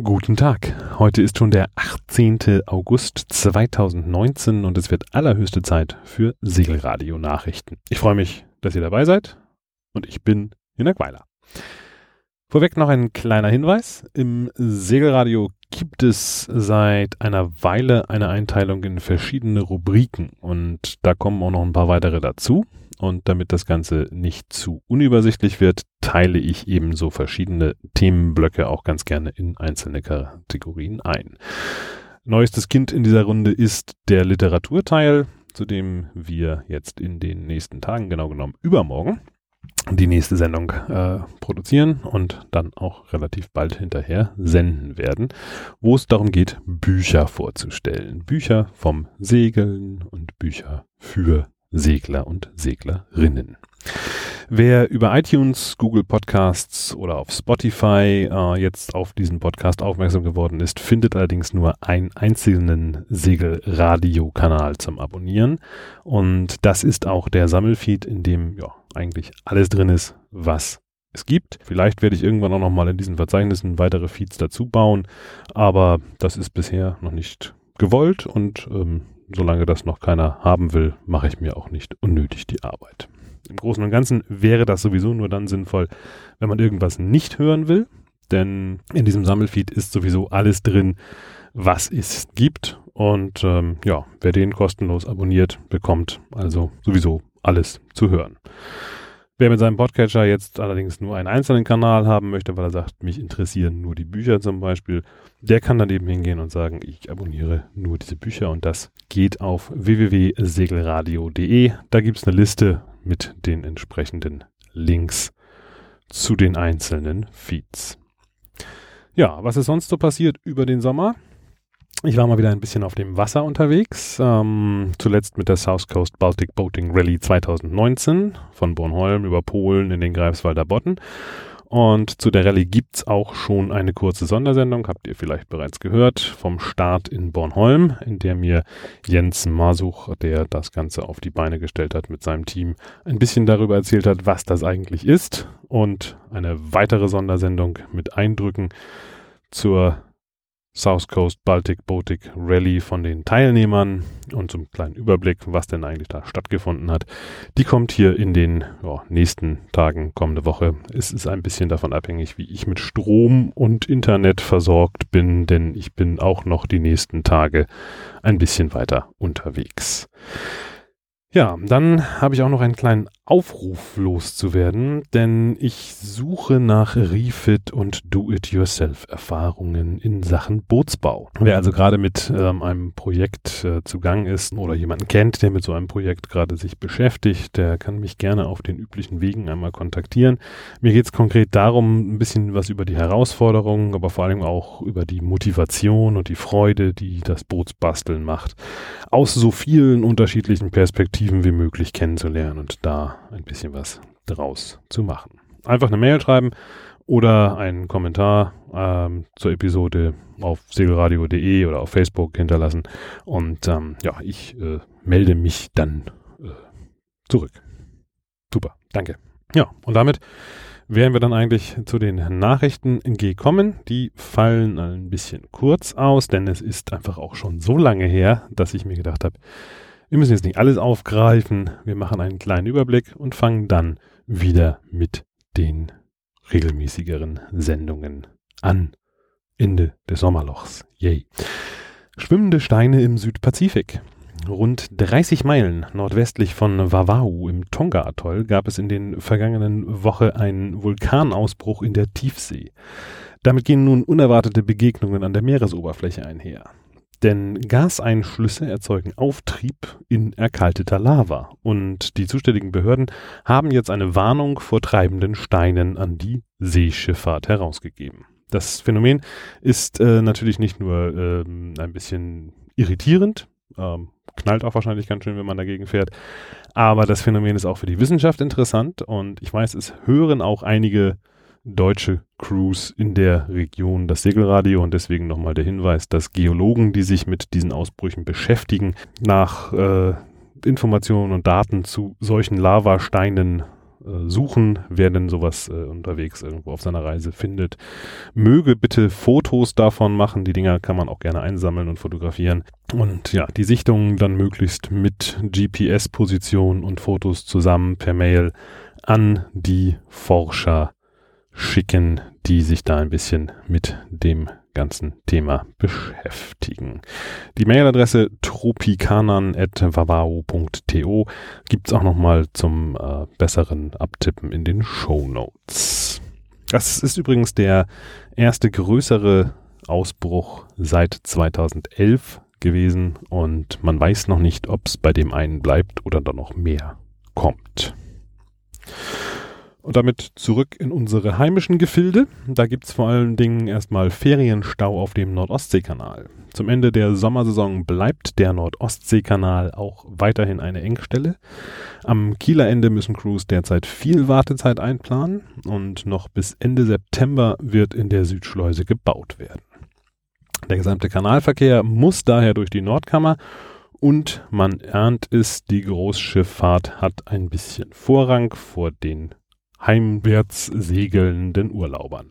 Guten Tag. Heute ist schon der 18. August 2019 und es wird allerhöchste Zeit für Segelradio Nachrichten. Ich freue mich, dass ihr dabei seid und ich bin in der Weiler. Vorweg noch ein kleiner Hinweis. Im Segelradio gibt es seit einer Weile eine Einteilung in verschiedene Rubriken und da kommen auch noch ein paar weitere dazu. Und damit das Ganze nicht zu unübersichtlich wird, teile ich eben so verschiedene Themenblöcke auch ganz gerne in einzelne Kategorien ein. Neuestes Kind in dieser Runde ist der Literaturteil, zu dem wir jetzt in den nächsten Tagen, genau genommen übermorgen, die nächste Sendung äh, produzieren und dann auch relativ bald hinterher senden werden, wo es darum geht, Bücher vorzustellen. Bücher vom Segeln und Bücher für Segler und Seglerinnen. Wer über iTunes, Google Podcasts oder auf Spotify äh, jetzt auf diesen Podcast aufmerksam geworden ist, findet allerdings nur einen einzelnen Segelradiokanal zum Abonnieren. Und das ist auch der Sammelfeed, in dem ja eigentlich alles drin ist, was es gibt. Vielleicht werde ich irgendwann auch nochmal in diesen Verzeichnissen weitere Feeds dazu bauen, aber das ist bisher noch nicht gewollt und ähm, solange das noch keiner haben will, mache ich mir auch nicht unnötig die Arbeit. Im Großen und Ganzen wäre das sowieso nur dann sinnvoll, wenn man irgendwas nicht hören will, denn in diesem Sammelfeed ist sowieso alles drin, was es gibt. Und ähm, ja, wer den kostenlos abonniert, bekommt also sowieso alles zu hören. Wer mit seinem Podcatcher jetzt allerdings nur einen einzelnen Kanal haben möchte, weil er sagt, mich interessieren nur die Bücher zum Beispiel, der kann dann eben hingehen und sagen, ich abonniere nur diese Bücher und das geht auf www.segelradio.de. Da gibt es eine Liste mit den entsprechenden Links zu den einzelnen Feeds. Ja, was ist sonst so passiert über den Sommer? Ich war mal wieder ein bisschen auf dem Wasser unterwegs, ähm, zuletzt mit der South Coast Baltic Boating Rally 2019 von Bornholm über Polen in den Greifswalder Botten. Und zu der Rallye gibt's auch schon eine kurze Sondersendung, habt ihr vielleicht bereits gehört, vom Start in Bornholm, in der mir Jens Masuch, der das Ganze auf die Beine gestellt hat mit seinem Team, ein bisschen darüber erzählt hat, was das eigentlich ist. Und eine weitere Sondersendung mit Eindrücken zur South Coast Baltic Boatic Rally von den Teilnehmern und zum kleinen Überblick, was denn eigentlich da stattgefunden hat. Die kommt hier in den ja, nächsten Tagen, kommende Woche. Es ist ein bisschen davon abhängig, wie ich mit Strom und Internet versorgt bin, denn ich bin auch noch die nächsten Tage ein bisschen weiter unterwegs. Ja, dann habe ich auch noch einen kleinen Aufruf loszuwerden, denn ich suche nach Refit und Do-it-yourself-Erfahrungen in Sachen Bootsbau. Wer also gerade mit ähm, einem Projekt äh, zugang ist oder jemanden kennt, der mit so einem Projekt gerade sich beschäftigt, der kann mich gerne auf den üblichen Wegen einmal kontaktieren. Mir geht es konkret darum, ein bisschen was über die Herausforderungen, aber vor allem auch über die Motivation und die Freude, die das Bootsbasteln macht, aus so vielen unterschiedlichen Perspektiven wie möglich kennenzulernen und da ein bisschen was draus zu machen. Einfach eine Mail schreiben oder einen Kommentar ähm, zur Episode auf segelradio.de oder auf Facebook hinterlassen. Und ähm, ja, ich äh, melde mich dann äh, zurück. Super, danke. Ja, und damit wären wir dann eigentlich zu den Nachrichten gekommen. Die fallen ein bisschen kurz aus, denn es ist einfach auch schon so lange her, dass ich mir gedacht habe, wir müssen jetzt nicht alles aufgreifen. Wir machen einen kleinen Überblick und fangen dann wieder mit den regelmäßigeren Sendungen an. Ende des Sommerlochs. Yay. Schwimmende Steine im Südpazifik. Rund 30 Meilen nordwestlich von Wawau im Tonga-Atoll gab es in den vergangenen Woche einen Vulkanausbruch in der Tiefsee. Damit gehen nun unerwartete Begegnungen an der Meeresoberfläche einher. Denn Gaseinschlüsse erzeugen Auftrieb in erkalteter Lava. Und die zuständigen Behörden haben jetzt eine Warnung vor treibenden Steinen an die Seeschifffahrt herausgegeben. Das Phänomen ist äh, natürlich nicht nur ähm, ein bisschen irritierend, ähm, knallt auch wahrscheinlich ganz schön, wenn man dagegen fährt, aber das Phänomen ist auch für die Wissenschaft interessant und ich weiß, es hören auch einige deutsche Crews in der Region das Segelradio und deswegen nochmal der Hinweis, dass Geologen, die sich mit diesen Ausbrüchen beschäftigen, nach äh, Informationen und Daten zu solchen Lavasteinen äh, suchen, wer denn sowas äh, unterwegs irgendwo auf seiner Reise findet. Möge bitte Fotos davon machen. Die Dinger kann man auch gerne einsammeln und fotografieren. Und ja, die Sichtungen dann möglichst mit GPS-Position und Fotos zusammen per Mail an die Forscher schicken, die sich da ein bisschen mit dem ganzen Thema beschäftigen. Die Mailadresse tropikanan.vavao.to gibt's auch nochmal zum äh, besseren Abtippen in den Show Notes. Das ist übrigens der erste größere Ausbruch seit 2011 gewesen und man weiß noch nicht, ob es bei dem einen bleibt oder da noch mehr kommt. Und damit zurück in unsere heimischen Gefilde. Da gibt's vor allen Dingen erstmal Ferienstau auf dem Nordostseekanal. Zum Ende der Sommersaison bleibt der Nordostseekanal auch weiterhin eine Engstelle. Am Kieler Ende müssen Crews derzeit viel Wartezeit einplanen und noch bis Ende September wird in der Südschleuse gebaut werden. Der gesamte Kanalverkehr muss daher durch die Nordkammer und man ernt es, die Großschifffahrt hat ein bisschen Vorrang vor den heimwärts segelnden Urlaubern.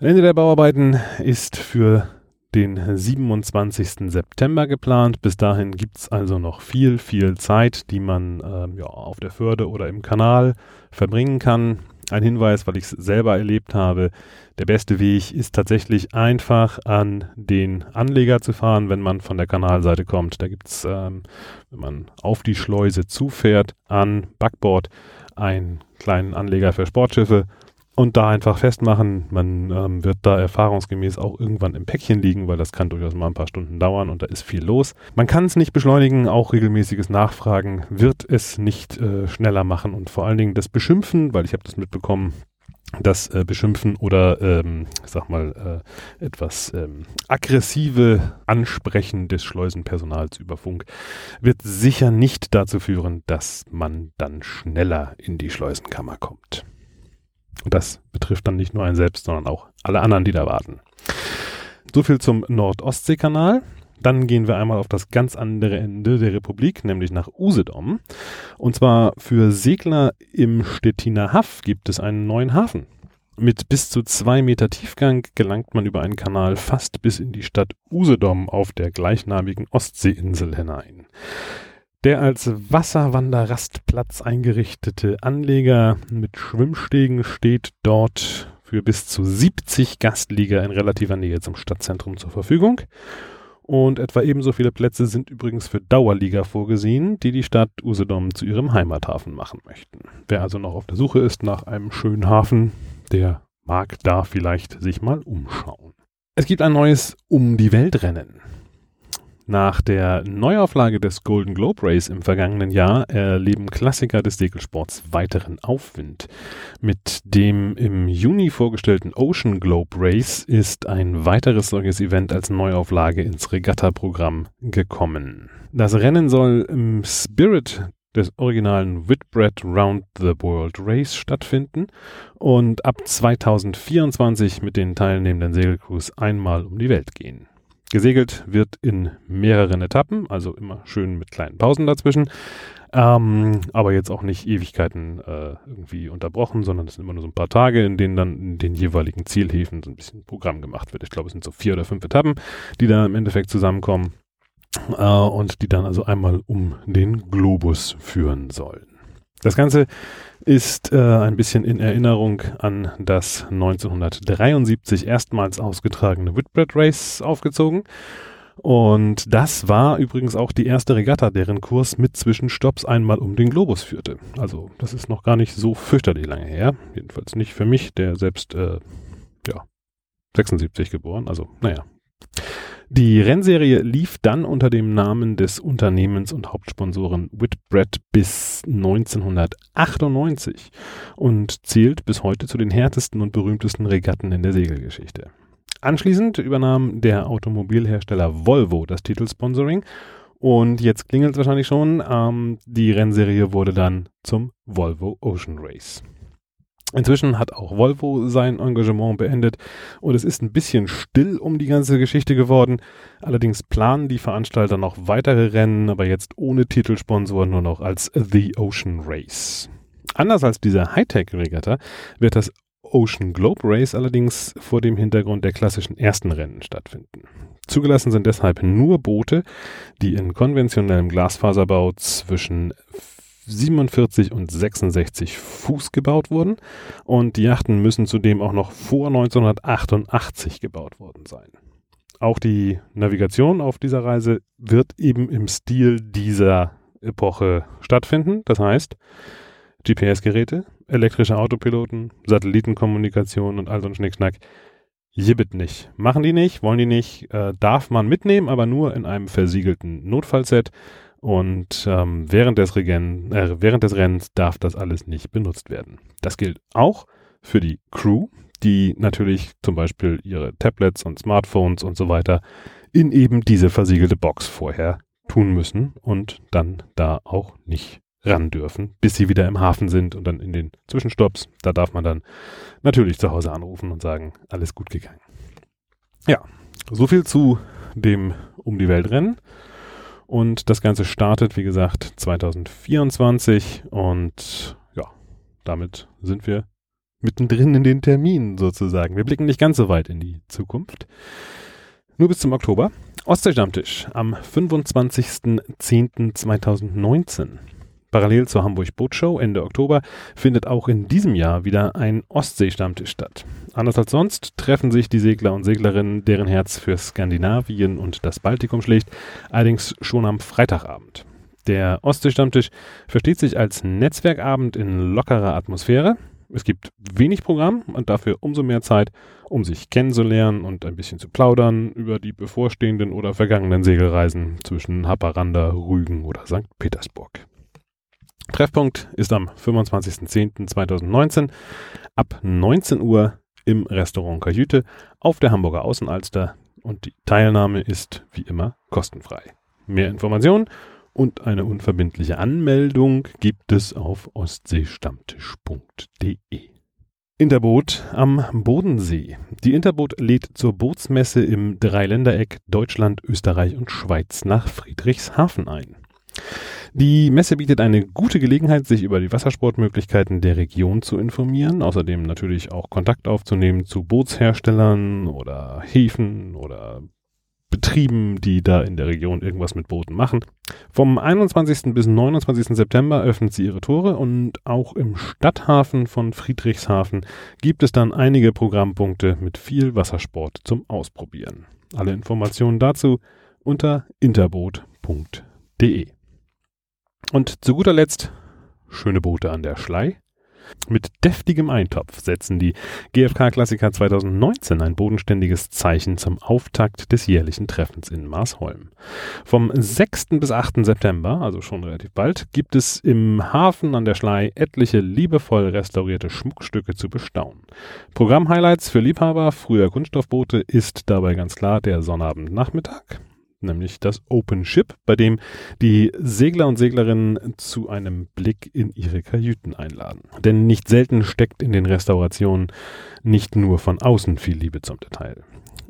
Ende der Bauarbeiten ist für den 27. September geplant. Bis dahin gibt es also noch viel, viel Zeit, die man ähm, ja, auf der Förde oder im Kanal verbringen kann. Ein Hinweis, weil ich es selber erlebt habe, der beste Weg ist tatsächlich einfach an den Anleger zu fahren, wenn man von der Kanalseite kommt. Da gibt es, ähm, wenn man auf die Schleuse zufährt, an Backbord einen kleinen Anleger für Sportschiffe und da einfach festmachen. Man ähm, wird da erfahrungsgemäß auch irgendwann im Päckchen liegen, weil das kann durchaus mal ein paar Stunden dauern und da ist viel los. Man kann es nicht beschleunigen, auch regelmäßiges Nachfragen wird es nicht äh, schneller machen und vor allen Dingen das Beschimpfen, weil ich habe das mitbekommen, das äh, Beschimpfen oder, ähm, sag mal, äh, etwas ähm, aggressive Ansprechen des Schleusenpersonals über Funk wird sicher nicht dazu führen, dass man dann schneller in die Schleusenkammer kommt. Und das betrifft dann nicht nur einen selbst, sondern auch alle anderen, die da warten. So viel zum Nord-Ostsee-Kanal. Dann gehen wir einmal auf das ganz andere Ende der Republik, nämlich nach Usedom. Und zwar für Segler im Stettiner Haff gibt es einen neuen Hafen. Mit bis zu zwei Meter Tiefgang gelangt man über einen Kanal fast bis in die Stadt Usedom auf der gleichnamigen Ostseeinsel hinein. Der als Wasserwanderrastplatz eingerichtete Anleger mit Schwimmstegen steht dort für bis zu 70 Gastlieger in relativer Nähe zum Stadtzentrum zur Verfügung und etwa ebenso viele Plätze sind übrigens für Dauerliga vorgesehen, die die Stadt Usedom zu ihrem Heimathafen machen möchten. Wer also noch auf der Suche ist nach einem schönen Hafen, der mag da vielleicht sich mal umschauen. Es gibt ein neues Um die Welt Rennen. Nach der Neuauflage des Golden Globe Race im vergangenen Jahr erleben Klassiker des Segelsports weiteren Aufwind. Mit dem im Juni vorgestellten Ocean Globe Race ist ein weiteres solches Event als Neuauflage ins Regatta-Programm gekommen. Das Rennen soll im Spirit des originalen Whitbread Round the World Race stattfinden und ab 2024 mit den teilnehmenden Segelcrews einmal um die Welt gehen. Gesegelt wird in mehreren Etappen, also immer schön mit kleinen Pausen dazwischen. Ähm, aber jetzt auch nicht Ewigkeiten äh, irgendwie unterbrochen, sondern es sind immer nur so ein paar Tage, in denen dann in den jeweiligen Zielhäfen so ein bisschen Programm gemacht wird. Ich glaube, es sind so vier oder fünf Etappen, die da im Endeffekt zusammenkommen äh, und die dann also einmal um den Globus führen sollen. Das Ganze ist äh, ein bisschen in Erinnerung an das 1973 erstmals ausgetragene Whitbread Race aufgezogen. Und das war übrigens auch die erste Regatta, deren Kurs mit Zwischenstopps einmal um den Globus führte. Also das ist noch gar nicht so fürchterlich lange her. Jedenfalls nicht für mich, der selbst, äh, ja, 76 geboren. Also, naja, die Rennserie lief dann unter dem Namen des Unternehmens und Hauptsponsoren Whitbread bis 1998 und zählt bis heute zu den härtesten und berühmtesten Regatten in der Segelgeschichte. Anschließend übernahm der Automobilhersteller Volvo das Titelsponsoring und jetzt klingelt es wahrscheinlich schon, ähm, die Rennserie wurde dann zum Volvo Ocean Race. Inzwischen hat auch Volvo sein Engagement beendet und es ist ein bisschen still um die ganze Geschichte geworden. Allerdings planen die Veranstalter noch weitere Rennen, aber jetzt ohne Titelsponsoren nur noch als The Ocean Race. Anders als diese Hightech-Regatta wird das Ocean Globe Race allerdings vor dem Hintergrund der klassischen ersten Rennen stattfinden. Zugelassen sind deshalb nur Boote, die in konventionellem Glasfaserbau zwischen 47 und 66 Fuß gebaut wurden und die Yachten müssen zudem auch noch vor 1988 gebaut worden sein. Auch die Navigation auf dieser Reise wird eben im Stil dieser Epoche stattfinden. Das heißt, GPS-Geräte, elektrische Autopiloten, Satellitenkommunikation und all so ein Schnickschnack. Jibbit nicht. Machen die nicht, wollen die nicht, äh, darf man mitnehmen, aber nur in einem versiegelten Notfallset. Und ähm, während, des Regen, äh, während des Rennens darf das alles nicht benutzt werden. Das gilt auch für die Crew, die natürlich zum Beispiel ihre Tablets und Smartphones und so weiter in eben diese versiegelte Box vorher tun müssen und dann da auch nicht ran dürfen, bis sie wieder im Hafen sind und dann in den Zwischenstopps. Da darf man dann natürlich zu Hause anrufen und sagen, alles gut gegangen. Ja, so viel zu dem Um die Welt Rennen. Und das Ganze startet, wie gesagt, 2024 und ja, damit sind wir mittendrin in den Terminen sozusagen. Wir blicken nicht ganz so weit in die Zukunft. Nur bis zum Oktober. Ostseestammtisch am 25.10.2019. Parallel zur Hamburg Bootshow Ende Oktober findet auch in diesem Jahr wieder ein Ostseestammtisch statt. Anders als sonst treffen sich die Segler und Seglerinnen, deren Herz für Skandinavien und das Baltikum schlägt, allerdings schon am Freitagabend. Der Ostseestammtisch versteht sich als Netzwerkabend in lockerer Atmosphäre. Es gibt wenig Programm und dafür umso mehr Zeit, um sich kennenzulernen und ein bisschen zu plaudern über die bevorstehenden oder vergangenen Segelreisen zwischen Haparanda, Rügen oder St. Petersburg. Treffpunkt ist am 25.10.2019 ab 19 Uhr im Restaurant Kajüte auf der Hamburger Außenalster und die Teilnahme ist wie immer kostenfrei. Mehr Informationen und eine unverbindliche Anmeldung gibt es auf ostseestammtisch.de. Interboot am Bodensee. Die Interboot lädt zur Bootsmesse im Dreiländereck Deutschland, Österreich und Schweiz nach Friedrichshafen ein. Die Messe bietet eine gute Gelegenheit, sich über die Wassersportmöglichkeiten der Region zu informieren, außerdem natürlich auch Kontakt aufzunehmen zu Bootsherstellern oder Häfen oder Betrieben, die da in der Region irgendwas mit Booten machen. Vom 21. bis 29. September öffnet sie ihre Tore und auch im Stadthafen von Friedrichshafen gibt es dann einige Programmpunkte mit viel Wassersport zum Ausprobieren. Alle Informationen dazu unter interboot.de. Und zu guter Letzt schöne Boote an der Schlei. Mit deftigem Eintopf setzen die GfK-Klassiker 2019 ein bodenständiges Zeichen zum Auftakt des jährlichen Treffens in Marsholm. Vom 6. bis 8. September, also schon relativ bald, gibt es im Hafen an der Schlei etliche liebevoll restaurierte Schmuckstücke zu bestaunen. Programmhighlights für Liebhaber früher Kunststoffboote ist dabei ganz klar der Sonnabendnachmittag nämlich das Open Ship, bei dem die Segler und Seglerinnen zu einem Blick in ihre Kajüten einladen. Denn nicht selten steckt in den Restaurationen nicht nur von außen viel Liebe zum Detail.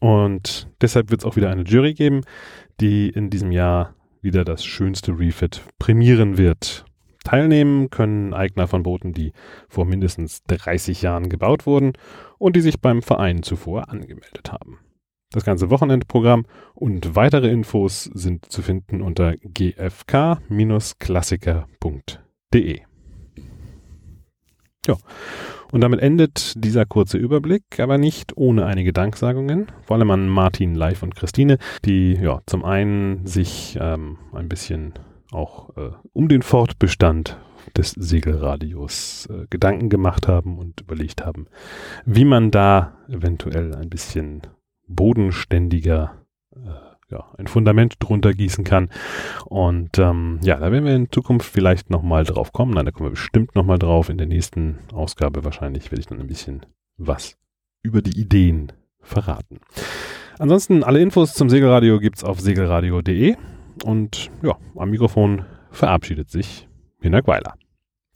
Und deshalb wird es auch wieder eine Jury geben, die in diesem Jahr wieder das schönste Refit prämieren wird. Teilnehmen können Eigner von Booten, die vor mindestens 30 Jahren gebaut wurden und die sich beim Verein zuvor angemeldet haben. Das ganze Wochenendprogramm und weitere Infos sind zu finden unter gfk-klassiker.de. Ja, und damit endet dieser kurze Überblick, aber nicht ohne einige Danksagungen, vor allem an Martin, Live und Christine, die ja zum einen sich ähm, ein bisschen auch äh, um den Fortbestand des Segelradios äh, Gedanken gemacht haben und überlegt haben, wie man da eventuell ein bisschen bodenständiger äh, ja, ein Fundament drunter gießen kann. Und ähm, ja, da werden wir in Zukunft vielleicht nochmal drauf kommen. Nein, da kommen wir bestimmt nochmal drauf. In der nächsten Ausgabe wahrscheinlich werde ich dann ein bisschen was über die Ideen verraten. Ansonsten alle Infos zum Segelradio gibt es auf segelradio.de. Und ja, am Mikrofon verabschiedet sich Hinak Weiler.